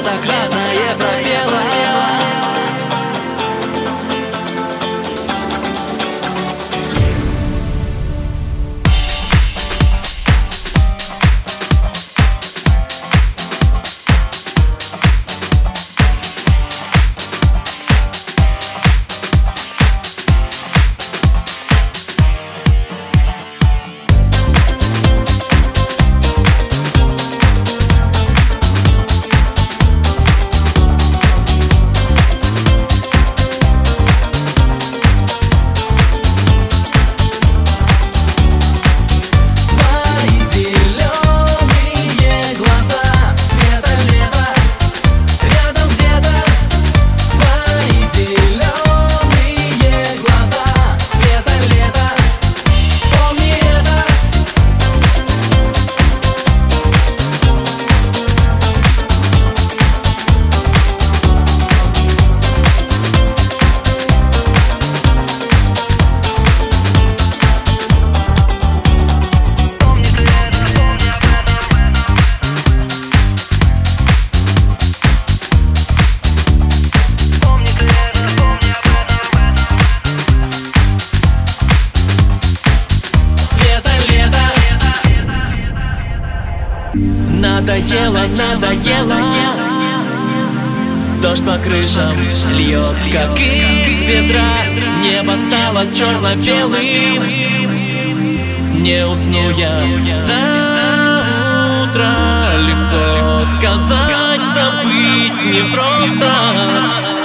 Цвета красное пропела Твои Надоело, надоело. Дождь по крышам льет, как из ведра. Небо стало черно-белым Не усну я до утра Легко сказать, забыть непросто